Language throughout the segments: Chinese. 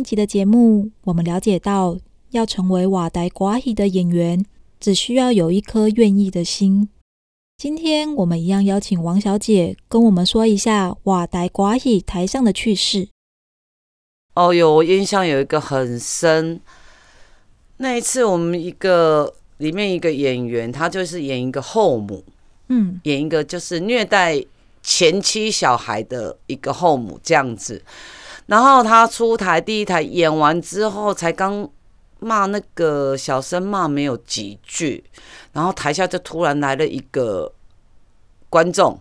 一集的节目，我们了解到，要成为瓦台歌戏的演员，只需要有一颗愿意的心。今天我们一样邀请王小姐跟我们说一下瓦台歌戏台上的趣事。哦有，我印象有一个很深，那一次我们一个里面一个演员，他就是演一个后母，嗯，演一个就是虐待前妻小孩的一个后母这样子。然后他出台第一台演完之后，才刚骂那个小生骂没有几句，然后台下就突然来了一个观众，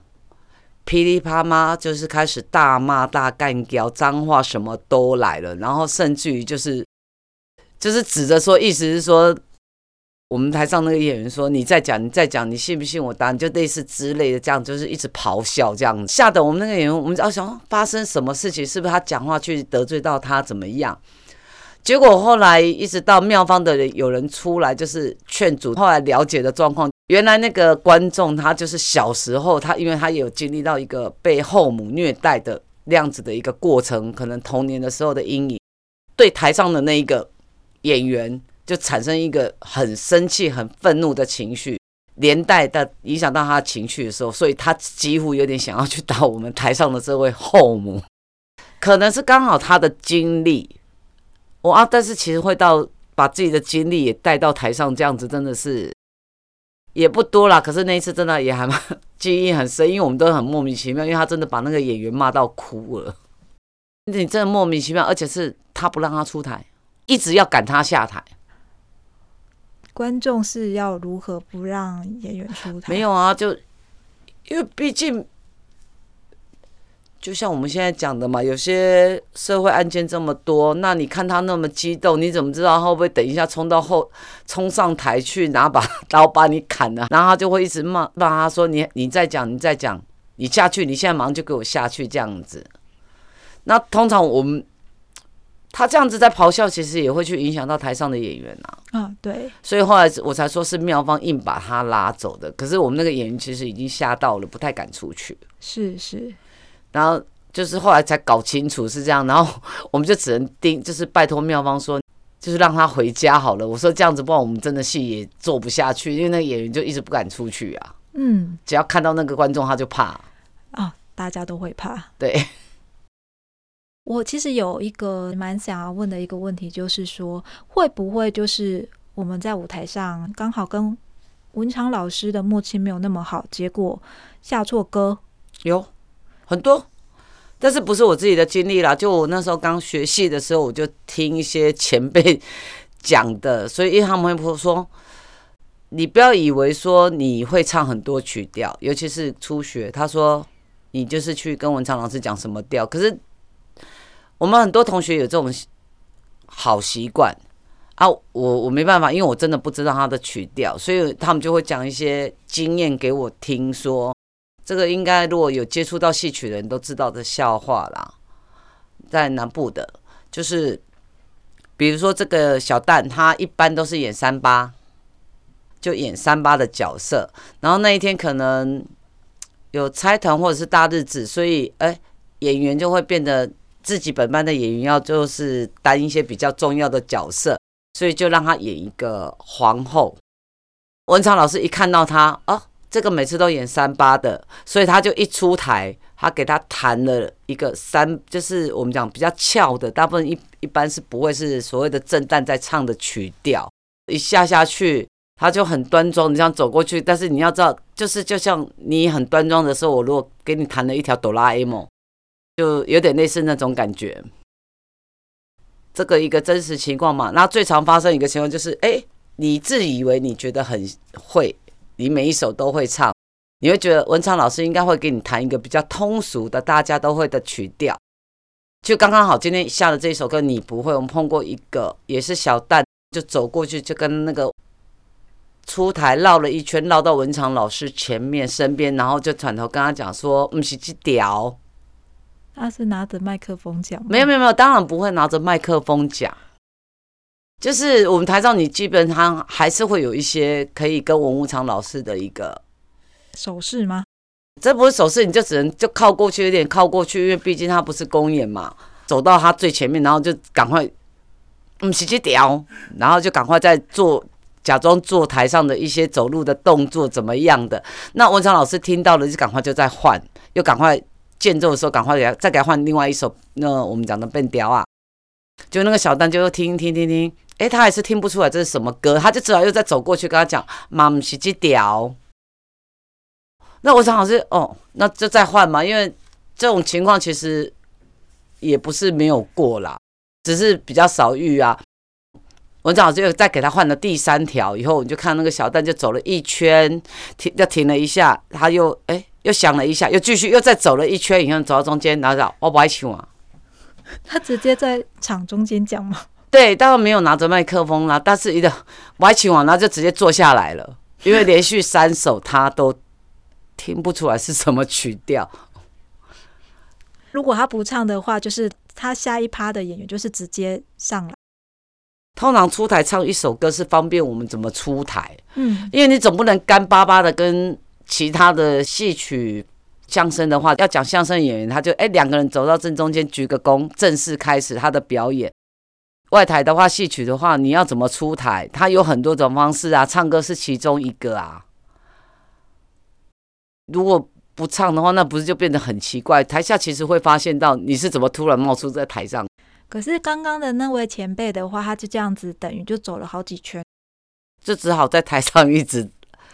噼里啪啦就是开始大骂大干譙，脏话什么都来了，然后甚至于就是就是指着说，意思是说。我们台上那个演员说：“你再讲，你再讲，你信不信我打你？就类似之类的，这样就是一直咆哮，这样吓得我们那个演员，我们要想发生什么事情，是不是他讲话去得罪到他怎么样？结果后来一直到妙方的人有人出来，就是劝阻。后来了解的状况，原来那个观众他就是小时候他，因为他有经历到一个被后母虐待的那样子的一个过程，可能童年的时候的阴影，对台上的那一个演员。”就产生一个很生气、很愤怒的情绪，连带的影响到他情绪的时候，所以他几乎有点想要去打我们台上的这位后母。可能是刚好他的经历，我啊，但是其实会到把自己的经历也带到台上，这样子真的是也不多啦。可是那一次真的也还蛮记忆很深，因为我们都很莫名其妙，因为他真的把那个演员骂到哭了。你真的莫名其妙，而且是他不让他出台，一直要赶他下台。观众是要如何不让演员出台？没有啊，就因为毕竟，就像我们现在讲的嘛，有些社会案件这么多，那你看他那么激动，你怎么知道他会不会等一下冲到后冲上台去拿把刀把你砍了？然后他就会一直骂骂他说：“你你再讲，你再讲，你下去，你现在马上就给我下去。”这样子。那通常我们。他这样子在咆哮，其实也会去影响到台上的演员啊。啊，对。所以后来我才说是妙方硬把他拉走的。可是我们那个演员其实已经吓到了，不太敢出去。是是。然后就是后来才搞清楚是这样，然后我们就只能盯，就是拜托妙方说，就是让他回家好了。我说这样子，不然我们真的戏也做不下去，因为那个演员就一直不敢出去啊。嗯。只要看到那个观众，他就怕。啊，大家都会怕。对。我其实有一个蛮想要问的一个问题，就是说会不会就是我们在舞台上刚好跟文昌老师的默契没有那么好，结果下错歌？有很多，但是不是我自己的经历啦。就我那时候刚学戏的时候，我就听一些前辈 讲的，所以因为他们会说，你不要以为说你会唱很多曲调，尤其是初学。他说你就是去跟文昌老师讲什么调，可是。我们很多同学有这种好习惯啊，我我没办法，因为我真的不知道他的曲调，所以他们就会讲一些经验给我听，说这个应该如果有接触到戏曲的人都知道的笑话啦，在南部的，就是比如说这个小旦，他一般都是演三八，就演三八的角色，然后那一天可能有拆团或者是大日子，所以哎，演员就会变得。自己本班的演员要就是担一些比较重要的角色，所以就让他演一个皇后。文昌老师一看到他，哦，这个每次都演三八的，所以他就一出台，他给他弹了一个三，就是我们讲比较俏的，大部分一一般是不会是所谓的正旦在唱的曲调。一下下去，他就很端庄，你这样走过去，但是你要知道，就是就像你很端庄的时候，我如果给你弹了一条哆啦 A 梦。就有点类似那种感觉，这个一个真实情况嘛。那最常发生一个情况就是，哎，你自以为你觉得很会，你每一首都会唱，你会觉得文昌老师应该会给你弹一个比较通俗的、大家都会的曲调。就刚刚好，今天下的这一首歌你不会。我们碰过一个也是小蛋，就走过去就跟那个出台绕了一圈，绕到文昌老师前面身边，然后就转头跟他讲说：“不是这屌。”他是拿着麦克风讲？没有没有没有，当然不会拿着麦克风讲。就是我们台上，你基本上还是会有一些可以跟文武常老师的一个手势吗？这不是手势，你就只能就靠过去，有点靠过去，因为毕竟他不是公演嘛。走到他最前面，然后就赶快，嗯，直接屌，然后就赶快在做，假装做台上的一些走路的动作怎么样的。那文昌老师听到了，就赶快就在换，又赶快间奏的时候，赶快给他再给他换另外一首，那我们讲的变调啊，就那个小丹就又听听听听，哎，他还是听不出来这是什么歌，他就只好又再走过去跟他讲，妈，唔是这调。那我想好是，哦，那就再换嘛，因为这种情况其实。也不是没有过啦，只是比较少遇啊。文章老师又再给他换了第三条，以后你就看那个小蛋就走了一圈，停又停了一下，他又哎、欸、又想了一下，又继续又再走了一圈，以后走到中间，然后讲我不爱唱啊。他直接在场中间讲吗？对，当然没有拿着麦克风啦，但是一个不爱唱啊，然后就直接坐下来了，因为连续三首他都听不出来是什么曲调。如果他不唱的话，就是他下一趴的演员就是直接上来。通常出台唱一首歌是方便我们怎么出台，嗯，因为你总不能干巴巴的跟其他的戏曲相声的话，要讲相声演员他就哎两个人走到正中间鞠个躬，正式开始他的表演。外台的话，戏曲的话，你要怎么出台？他有很多种方式啊，唱歌是其中一个啊。如果不唱的话，那不是就变得很奇怪？台下其实会发现到你是怎么突然冒出在台上。可是刚刚的那位前辈的话，他就这样子，等于就走了好几圈，就只好在台上一直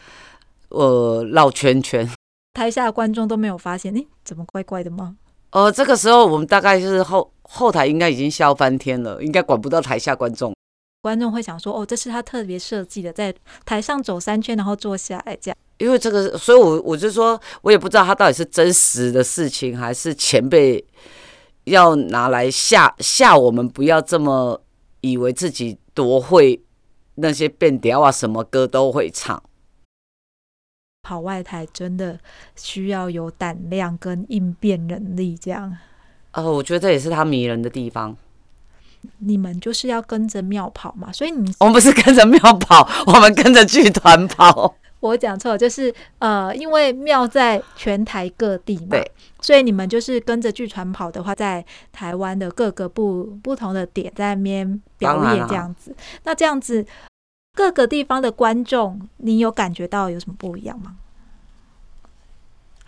呃绕圈圈。台下的观众都没有发现，诶，怎么怪怪的吗？呃，这个时候我们大概就是后后台应该已经笑翻天了，应该管不到台下观众。观众会想说：“哦，这是他特别设计的，在台上走三圈，然后坐下来这样。”因为这个，所以我我就说，我也不知道他到底是真实的事情，还是前辈要拿来吓吓我们，不要这么以为自己多会那些变调啊，什么歌都会唱。跑外台真的需要有胆量跟应变能力，这样。呃，我觉得这也是他迷人的地方。你们就是要跟着庙跑嘛，所以你我们不是跟着庙跑，我们跟着剧团跑。我讲错，就是呃，因为庙在全台各地嘛，对，所以你们就是跟着剧团跑的话，在台湾的各个不不同的点在那边表演这样子。那这样子各个地方的观众，你有感觉到有什么不一样吗？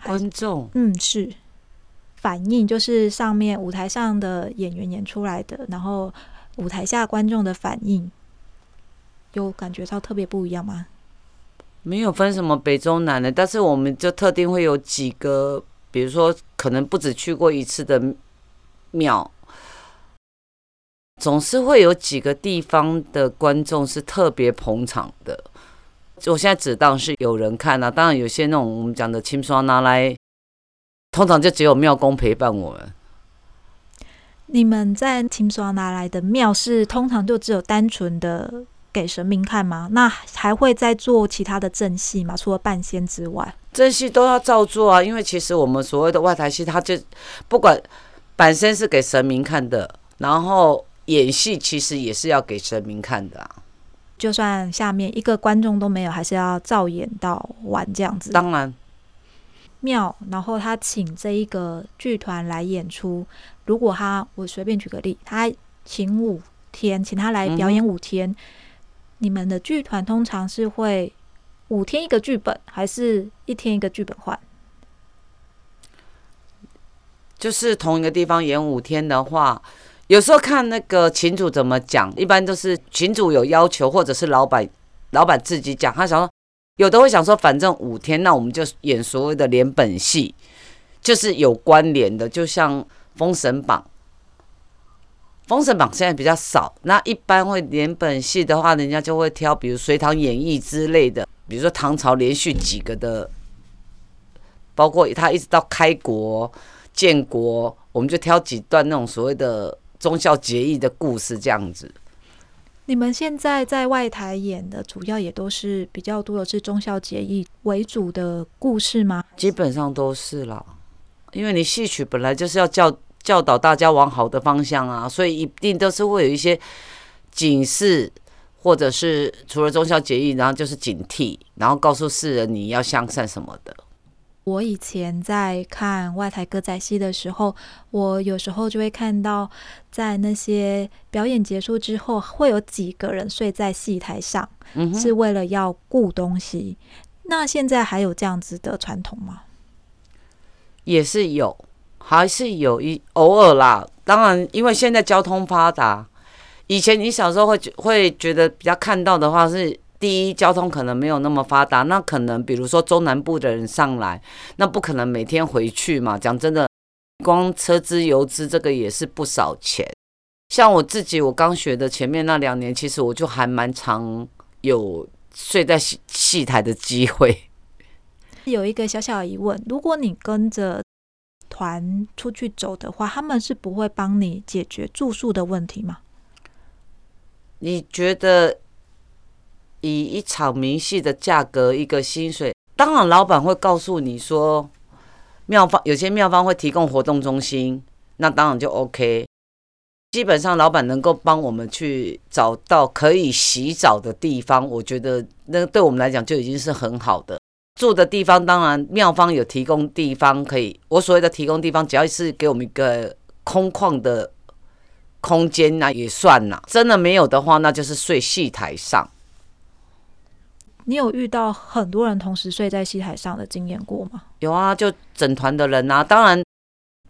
观众，嗯，是反应，就是上面舞台上的演员演出来的，然后舞台下观众的反应，有感觉到特别不一样吗？没有分什么北中南的，但是我们就特定会有几个，比如说可能不止去过一次的庙，总是会有几个地方的观众是特别捧场的。我现在只当是有人看啊，当然有些那种我们讲的亲刷拿来，通常就只有庙公陪伴我们。你们在清刷拿来的庙是通常就只有单纯的。给神明看吗？那还会再做其他的正戏吗？除了半仙之外，正戏都要照做啊。因为其实我们所谓的外台戏，它就不管本身是给神明看的，然后演戏其实也是要给神明看的啊。就算下面一个观众都没有，还是要照演到完这样子。当然，庙，然后他请这一个剧团来演出。如果他，我随便举个例，他请五天，请他来表演五天。嗯你们的剧团通常是会五天一个剧本，还是一天一个剧本换？就是同一个地方演五天的话，有时候看那个群主怎么讲，一般都是群主有要求，或者是老板老板自己讲。他想说，有的会想说，反正五天，那我们就演所谓的连本戏，就是有关联的，就像《封神榜》。《封神榜》现在比较少，那一般会连本戏的话，人家就会挑，比如《隋唐演义》之类的，比如说唐朝连续几个的，包括他一直到开国、建国，我们就挑几段那种所谓的忠孝节义的故事这样子。你们现在在外台演的主要也都是比较多的是忠孝节义为主的故事吗？基本上都是啦，因为你戏曲本来就是要叫。教导大家往好的方向啊，所以一定都是会有一些警示，或者是除了忠孝节义，然后就是警惕，然后告诉世人你要向善什么的。我以前在看外台歌仔戏的时候，我有时候就会看到，在那些表演结束之后，会有几个人睡在戏台上，嗯、是为了要顾东西。那现在还有这样子的传统吗？也是有，还是有一偶尔啦。当然，因为现在交通发达，以前你小时候会会觉得比较看到的话是。第一，交通可能没有那么发达，那可能比如说中南部的人上来，那不可能每天回去嘛。讲真的，光车资油资这个也是不少钱。像我自己，我刚学的前面那两年，其实我就还蛮常有睡在戏戏台的机会。有一个小小疑问：如果你跟着团出去走的话，他们是不会帮你解决住宿的问题吗？你觉得？以一场明细的价格，一个薪水，当然老板会告诉你说，妙方有些妙方会提供活动中心，那当然就 OK。基本上老板能够帮我们去找到可以洗澡的地方，我觉得那对我们来讲就已经是很好的。住的地方当然庙方有提供地方可以，我所谓的提供地方，只要是给我们一个空旷的空间，那也算啦。真的没有的话，那就是睡戏台上。你有遇到很多人同时睡在戏台上的经验过吗？有啊，就整团的人啊。当然，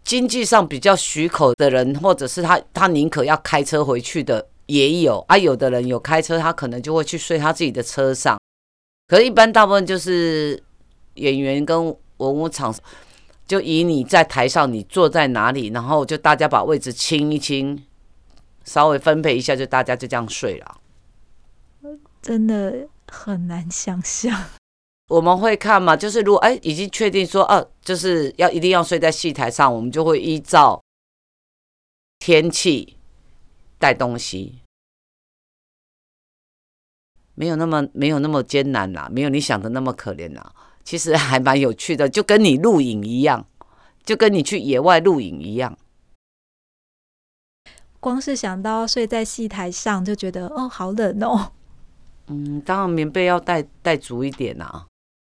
经济上比较许可的人，或者是他他宁可要开车回去的也有啊。有的人有开车，他可能就会去睡他自己的车上。可是，一般大部分就是演员跟文武场，就以你在台上你坐在哪里，然后就大家把位置清一清，稍微分配一下，就大家就这样睡了。真的。很难想象，我们会看嘛，就是如果哎已经确定说，哦，就是要一定要睡在戏台上，我们就会依照天气带东西，没有那么没有那么艰难啦，没有你想的那么可怜啦，其实 还蛮有趣的，就跟你露营一样，就跟你去野外露营一样。光是想到睡在戏台上，就觉得哦，好冷哦。嗯，当然棉被要带带足一点啊。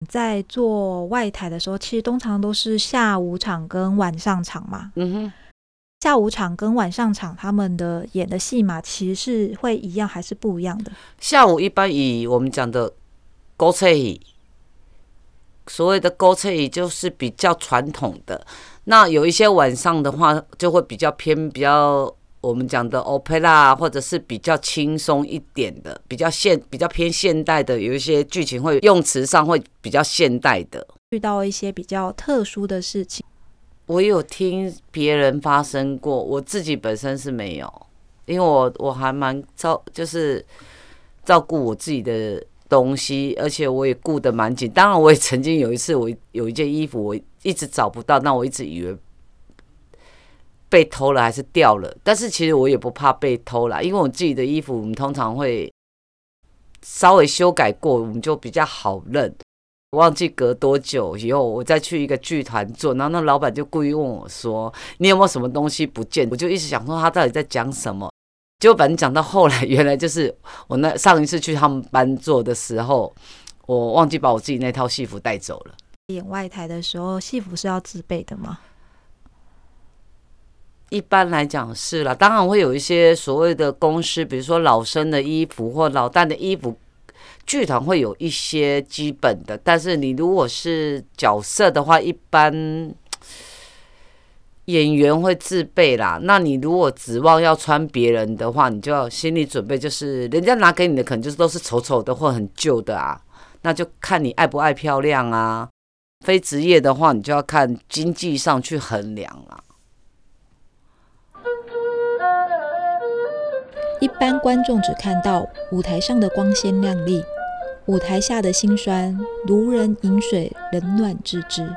在做外台的时候，其实通常都是下午场跟晚上场嘛。嗯哼，下午场跟晚上场他们的演的戏码其实是会一样还是不一样的？下午一般以我们讲的古册戏，所谓的古册戏就是比较传统的。那有一些晚上的话，就会比较偏比较。我们讲的 opera 或者是比较轻松一点的，比较现比较偏现代的，有一些剧情会用词上会比较现代的。遇到一些比较特殊的事情，我有听别人发生过，我自己本身是没有，因为我我还蛮照就是照顾我自己的东西，而且我也顾得蛮紧。当然，我也曾经有一次，我有一件衣服我一直找不到，那我一直以为。被偷了还是掉了？但是其实我也不怕被偷了，因为我自己的衣服，我们通常会稍微修改过，我们就比较好认。忘记隔多久以后，我再去一个剧团做，然后那老板就故意问我说：“你有没有什么东西不见？”我就一直想说他到底在讲什么。结果反正讲到后来，原来就是我那上一次去他们班做的时候，我忘记把我自己那套戏服带走了。演外台的时候，戏服是要自备的吗？一般来讲是啦，当然会有一些所谓的公司，比如说老生的衣服或老旦的衣服，剧团会有一些基本的。但是你如果是角色的话，一般 演员会自备啦。那你如果指望要穿别人的话，你就要心理准备，就是人家拿给你的可能就是都是丑丑的或很旧的啊。那就看你爱不爱漂亮啊。非职业的话，你就要看经济上去衡量啊。一般观众只看到舞台上的光鲜亮丽，舞台下的辛酸，如人饮水，冷暖自知。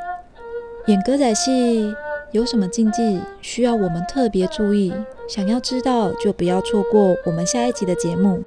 演歌仔戏有什么禁忌需要我们特别注意？想要知道就不要错过我们下一集的节目。